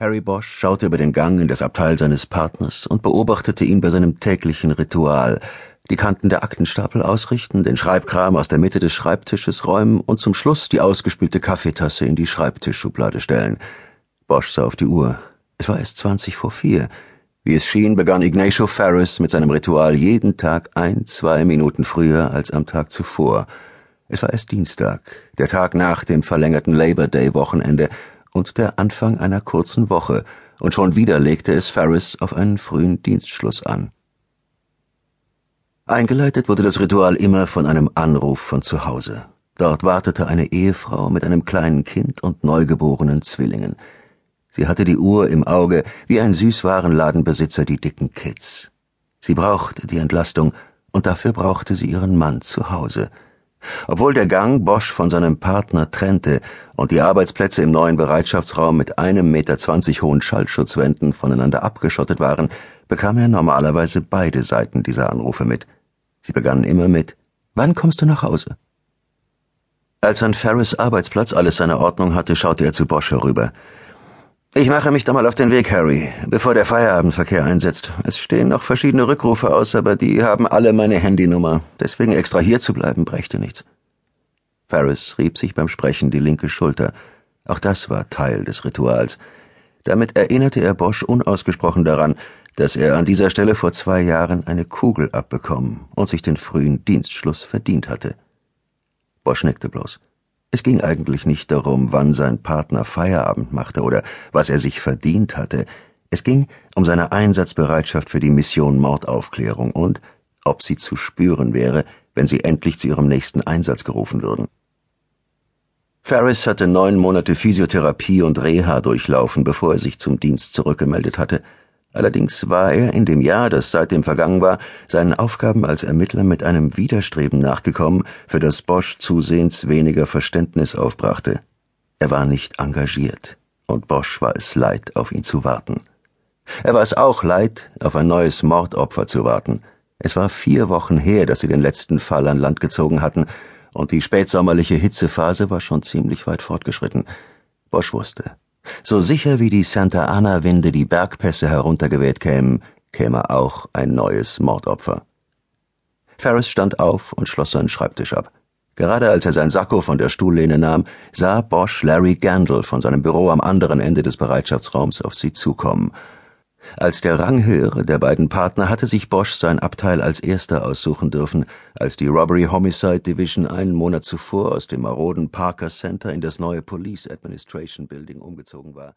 Harry Bosch schaute über den Gang in das Abteil seines Partners und beobachtete ihn bei seinem täglichen Ritual, die Kanten der Aktenstapel ausrichten, den Schreibkram aus der Mitte des Schreibtisches räumen und zum Schluss die ausgespülte Kaffeetasse in die Schreibtischschublade stellen. Bosch sah auf die Uhr. Es war erst zwanzig vor vier. Wie es schien, begann Ignacio Ferris mit seinem Ritual jeden Tag ein, zwei Minuten früher als am Tag zuvor. Es war erst Dienstag, der Tag nach dem verlängerten Labor Day Wochenende, und der Anfang einer kurzen Woche, und schon wieder legte es Ferris auf einen frühen Dienstschluss an. Eingeleitet wurde das Ritual immer von einem Anruf von zu Hause. Dort wartete eine Ehefrau mit einem kleinen Kind und neugeborenen Zwillingen. Sie hatte die Uhr im Auge, wie ein Süßwarenladenbesitzer die dicken Kids. Sie brauchte die Entlastung, und dafür brauchte sie ihren Mann zu Hause. Obwohl der Gang Bosch von seinem Partner trennte und die Arbeitsplätze im neuen Bereitschaftsraum mit einem Meter zwanzig hohen Schallschutzwänden voneinander abgeschottet waren, bekam er normalerweise beide Seiten dieser Anrufe mit. Sie begannen immer mit Wann kommst du nach Hause? Als an Ferris Arbeitsplatz alles seine Ordnung hatte, schaute er zu Bosch herüber. Ich mache mich da mal auf den Weg, Harry, bevor der Feierabendverkehr einsetzt. Es stehen noch verschiedene Rückrufe aus, aber die haben alle meine Handynummer. Deswegen extra hier zu bleiben brächte nichts. Ferris rieb sich beim Sprechen die linke Schulter. Auch das war Teil des Rituals. Damit erinnerte er Bosch unausgesprochen daran, dass er an dieser Stelle vor zwei Jahren eine Kugel abbekommen und sich den frühen Dienstschluss verdient hatte. Bosch nickte bloß. Es ging eigentlich nicht darum, wann sein Partner Feierabend machte oder was er sich verdient hatte. Es ging um seine Einsatzbereitschaft für die Mission Mordaufklärung und ob sie zu spüren wäre, wenn sie endlich zu ihrem nächsten Einsatz gerufen würden. Ferris hatte neun Monate Physiotherapie und Reha durchlaufen, bevor er sich zum Dienst zurückgemeldet hatte. Allerdings war er in dem Jahr, das seitdem vergangen war, seinen Aufgaben als Ermittler mit einem Widerstreben nachgekommen, für das Bosch zusehends weniger Verständnis aufbrachte. Er war nicht engagiert, und Bosch war es leid, auf ihn zu warten. Er war es auch leid, auf ein neues Mordopfer zu warten. Es war vier Wochen her, dass sie den letzten Fall an Land gezogen hatten, und die spätsommerliche Hitzephase war schon ziemlich weit fortgeschritten. Bosch wusste, so sicher wie die Santa Ana-Winde die Bergpässe heruntergeweht kämen, käme auch ein neues Mordopfer. Ferris stand auf und schloss seinen Schreibtisch ab. Gerade als er sein Sakko von der Stuhllehne nahm, sah Bosch Larry Gandel von seinem Büro am anderen Ende des Bereitschaftsraums auf sie zukommen. Als der Ranghöhere der beiden Partner hatte sich Bosch sein Abteil als erster aussuchen dürfen, als die Robbery Homicide Division einen Monat zuvor aus dem maroden Parker Center in das neue Police Administration Building umgezogen war